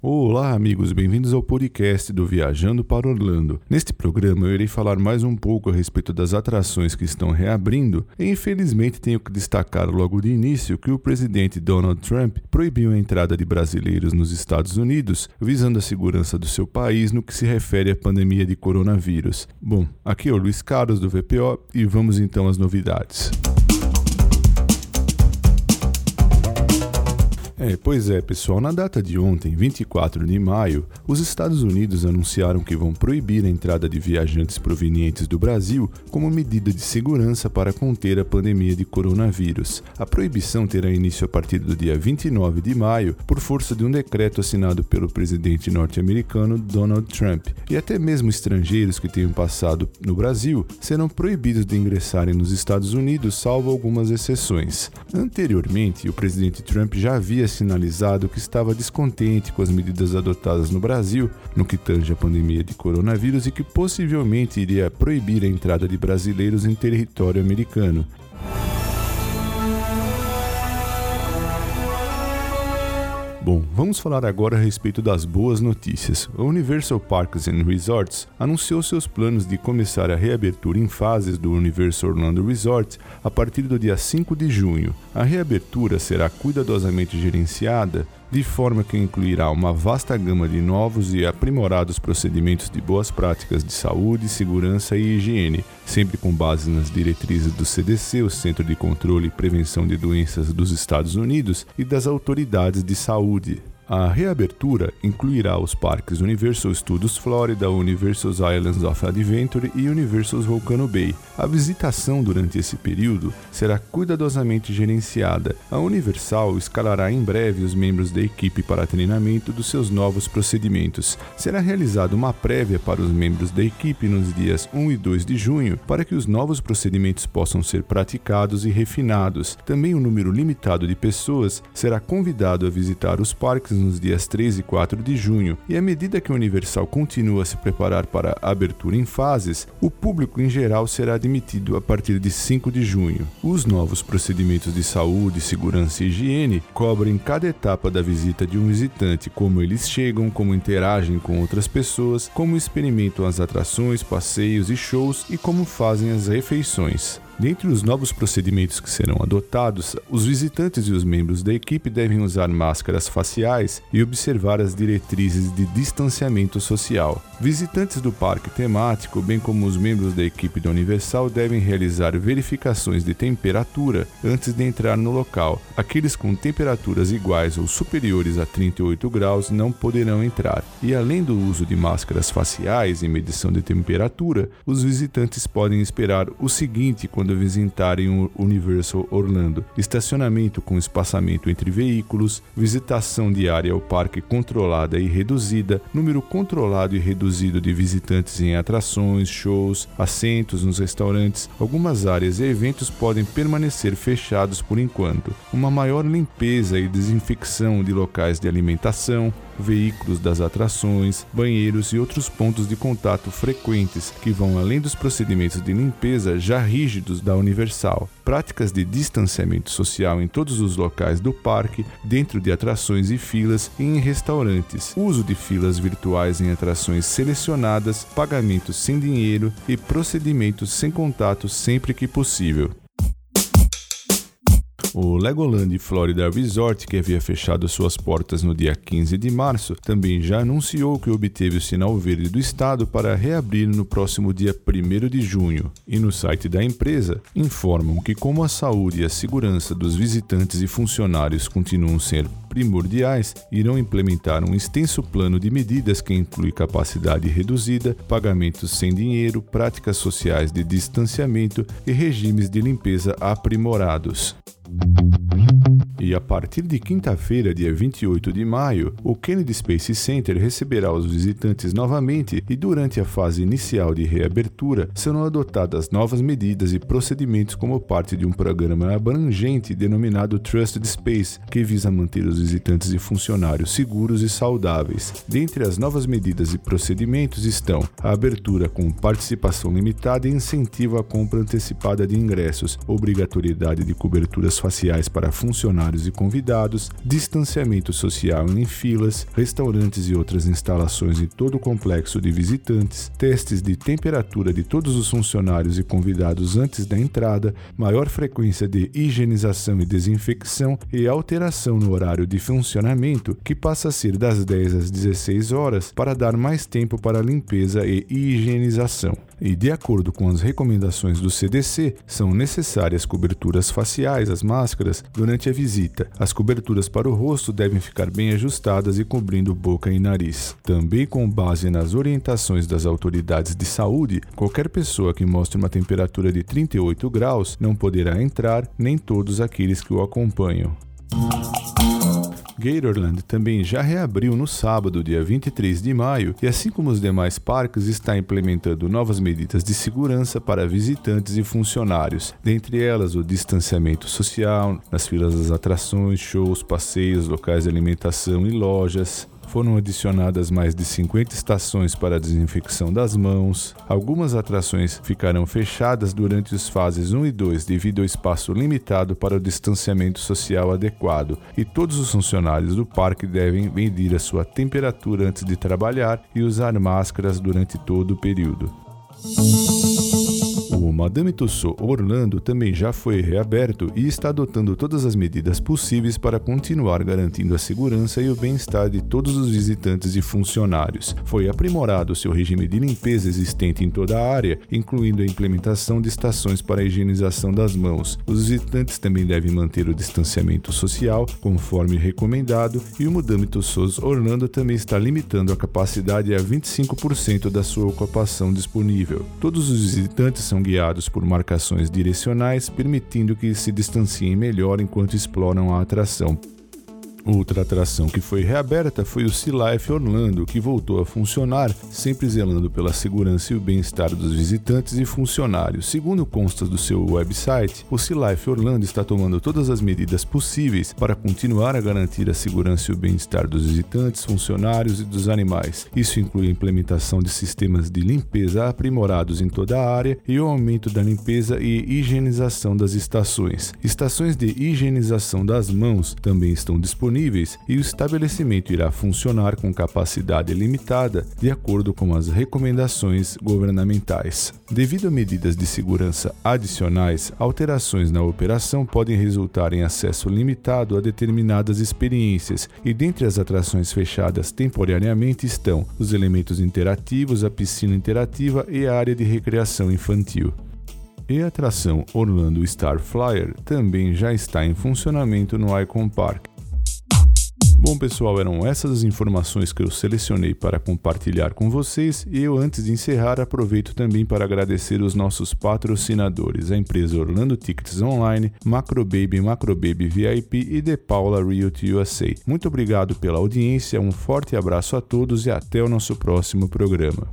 Olá, amigos, bem-vindos ao podcast do Viajando para Orlando. Neste programa eu irei falar mais um pouco a respeito das atrações que estão reabrindo e infelizmente tenho que destacar logo de início que o presidente Donald Trump proibiu a entrada de brasileiros nos Estados Unidos, visando a segurança do seu país no que se refere à pandemia de coronavírus. Bom, aqui é o Luiz Carlos do VPO e vamos então às novidades. É, pois é, pessoal. Na data de ontem, 24 de maio, os Estados Unidos anunciaram que vão proibir a entrada de viajantes provenientes do Brasil como medida de segurança para conter a pandemia de coronavírus. A proibição terá início a partir do dia 29 de maio, por força de um decreto assinado pelo presidente norte-americano Donald Trump. E até mesmo estrangeiros que tenham passado no Brasil serão proibidos de ingressarem nos Estados Unidos, salvo algumas exceções. Anteriormente, o presidente Trump já havia sinalizado que estava descontente com as medidas adotadas no Brasil no que tange a pandemia de coronavírus e que possivelmente iria proibir a entrada de brasileiros em território americano. Bom, vamos falar agora a respeito das boas notícias. A Universal Parks and Resorts anunciou seus planos de começar a reabertura em fases do Universal Orlando Resort a partir do dia 5 de junho. A reabertura será cuidadosamente gerenciada de forma que incluirá uma vasta gama de novos e aprimorados procedimentos de boas práticas de saúde, segurança e higiene, sempre com base nas diretrizes do CDC, o Centro de Controle e Prevenção de Doenças dos Estados Unidos, e das autoridades de saúde. A reabertura incluirá os parques Universal Studios Florida, Universal Islands of Adventure e Universal Volcano Bay. A visitação durante esse período será cuidadosamente gerenciada. A Universal escalará em breve os membros da equipe para treinamento dos seus novos procedimentos. Será realizada uma prévia para os membros da equipe nos dias 1 e 2 de junho para que os novos procedimentos possam ser praticados e refinados. Também um número limitado de pessoas será convidado a visitar os parques nos dias 3 e 4 de junho, e à medida que a Universal continua a se preparar para a abertura em fases, o público em geral será admitido a partir de 5 de junho. Os novos procedimentos de saúde, segurança e higiene cobrem cada etapa da visita de um visitante, como eles chegam, como interagem com outras pessoas, como experimentam as atrações, passeios e shows e como fazem as refeições. Dentre os novos procedimentos que serão adotados, os visitantes e os membros da equipe devem usar máscaras faciais e observar as diretrizes de distanciamento social. Visitantes do parque temático, bem como os membros da equipe da Universal, devem realizar verificações de temperatura antes de entrar no local. Aqueles com temperaturas iguais ou superiores a 38 graus não poderão entrar. E além do uso de máscaras faciais e medição de temperatura, os visitantes podem esperar o seguinte quando quando visitarem o Universal Orlando: estacionamento com espaçamento entre veículos, visitação diária ao parque controlada e reduzida, número controlado e reduzido de visitantes em atrações, shows, assentos nos restaurantes. Algumas áreas e eventos podem permanecer fechados por enquanto. Uma maior limpeza e desinfecção de locais de alimentação, veículos das atrações, banheiros e outros pontos de contato frequentes que vão além dos procedimentos de limpeza já rígidos da Universal. Práticas de distanciamento social em todos os locais do parque, dentro de atrações e filas e em restaurantes. Uso de filas virtuais em atrações selecionadas, pagamentos sem dinheiro e procedimentos sem contato sempre que possível. O Legoland Florida Resort, que havia fechado suas portas no dia 15 de março, também já anunciou que obteve o sinal verde do estado para reabrir no próximo dia 1 de junho. E no site da empresa informam que, como a saúde e a segurança dos visitantes e funcionários continuam sendo primordiais, irão implementar um extenso plano de medidas que inclui capacidade reduzida, pagamentos sem dinheiro, práticas sociais de distanciamento e regimes de limpeza aprimorados. Thank you. E a partir de quinta-feira, dia 28 de maio, o Kennedy Space Center receberá os visitantes novamente e durante a fase inicial de reabertura serão adotadas novas medidas e procedimentos como parte de um programa abrangente denominado Trusted Space, que visa manter os visitantes e funcionários seguros e saudáveis. Dentre as novas medidas e procedimentos estão a abertura com participação limitada e incentivo à compra antecipada de ingressos, obrigatoriedade de coberturas faciais para funcionários funcionários e convidados, distanciamento social em filas, restaurantes e outras instalações em todo o complexo de visitantes, testes de temperatura de todos os funcionários e convidados antes da entrada, maior frequência de higienização e desinfecção e alteração no horário de funcionamento, que passa a ser das 10 às 16 horas, para dar mais tempo para limpeza e higienização. E de acordo com as recomendações do CDC, são necessárias coberturas faciais, as máscaras, durante a visita. As coberturas para o rosto devem ficar bem ajustadas e cobrindo boca e nariz. Também com base nas orientações das autoridades de saúde, qualquer pessoa que mostre uma temperatura de 38 graus não poderá entrar, nem todos aqueles que o acompanham. Gatorland também já reabriu no sábado, dia 23 de maio, e assim como os demais parques, está implementando novas medidas de segurança para visitantes e funcionários, dentre elas o distanciamento social nas filas das atrações, shows, passeios, locais de alimentação e lojas. Foram adicionadas mais de 50 estações para a desinfecção das mãos. Algumas atrações ficarão fechadas durante as fases 1 e 2 devido ao espaço limitado para o distanciamento social adequado, e todos os funcionários do parque devem medir a sua temperatura antes de trabalhar e usar máscaras durante todo o período. Madame Tussauds Orlando também já foi reaberto e está adotando todas as medidas possíveis para continuar garantindo a segurança e o bem-estar de todos os visitantes e funcionários. Foi aprimorado seu regime de limpeza existente em toda a área, incluindo a implementação de estações para a higienização das mãos. Os visitantes também devem manter o distanciamento social, conforme recomendado, e o Madame Tussauds Orlando também está limitando a capacidade a 25% da sua ocupação disponível. Todos os visitantes são guiados por marcações direcionais, permitindo que se distanciem melhor enquanto exploram a atração. Outra atração que foi reaberta foi o Sea Life Orlando, que voltou a funcionar, sempre zelando pela segurança e o bem-estar dos visitantes e funcionários. Segundo consta do seu website, o Sea Life Orlando está tomando todas as medidas possíveis para continuar a garantir a segurança e o bem-estar dos visitantes, funcionários e dos animais. Isso inclui a implementação de sistemas de limpeza aprimorados em toda a área e o aumento da limpeza e higienização das estações. Estações de higienização das mãos também estão disponíveis disponíveis e o estabelecimento irá funcionar com capacidade limitada, de acordo com as recomendações governamentais. Devido a medidas de segurança adicionais, alterações na operação podem resultar em acesso limitado a determinadas experiências, e dentre as atrações fechadas temporariamente estão os elementos interativos, a piscina interativa e a área de recreação infantil e a atração Orlando Star Flyer também já está em funcionamento no Icon Park. Bom, pessoal, eram essas as informações que eu selecionei para compartilhar com vocês e eu, antes de encerrar, aproveito também para agradecer os nossos patrocinadores, a empresa Orlando Tickets Online, Macrobaby, Macrobaby VIP e The Paula Realty USA. Muito obrigado pela audiência, um forte abraço a todos e até o nosso próximo programa.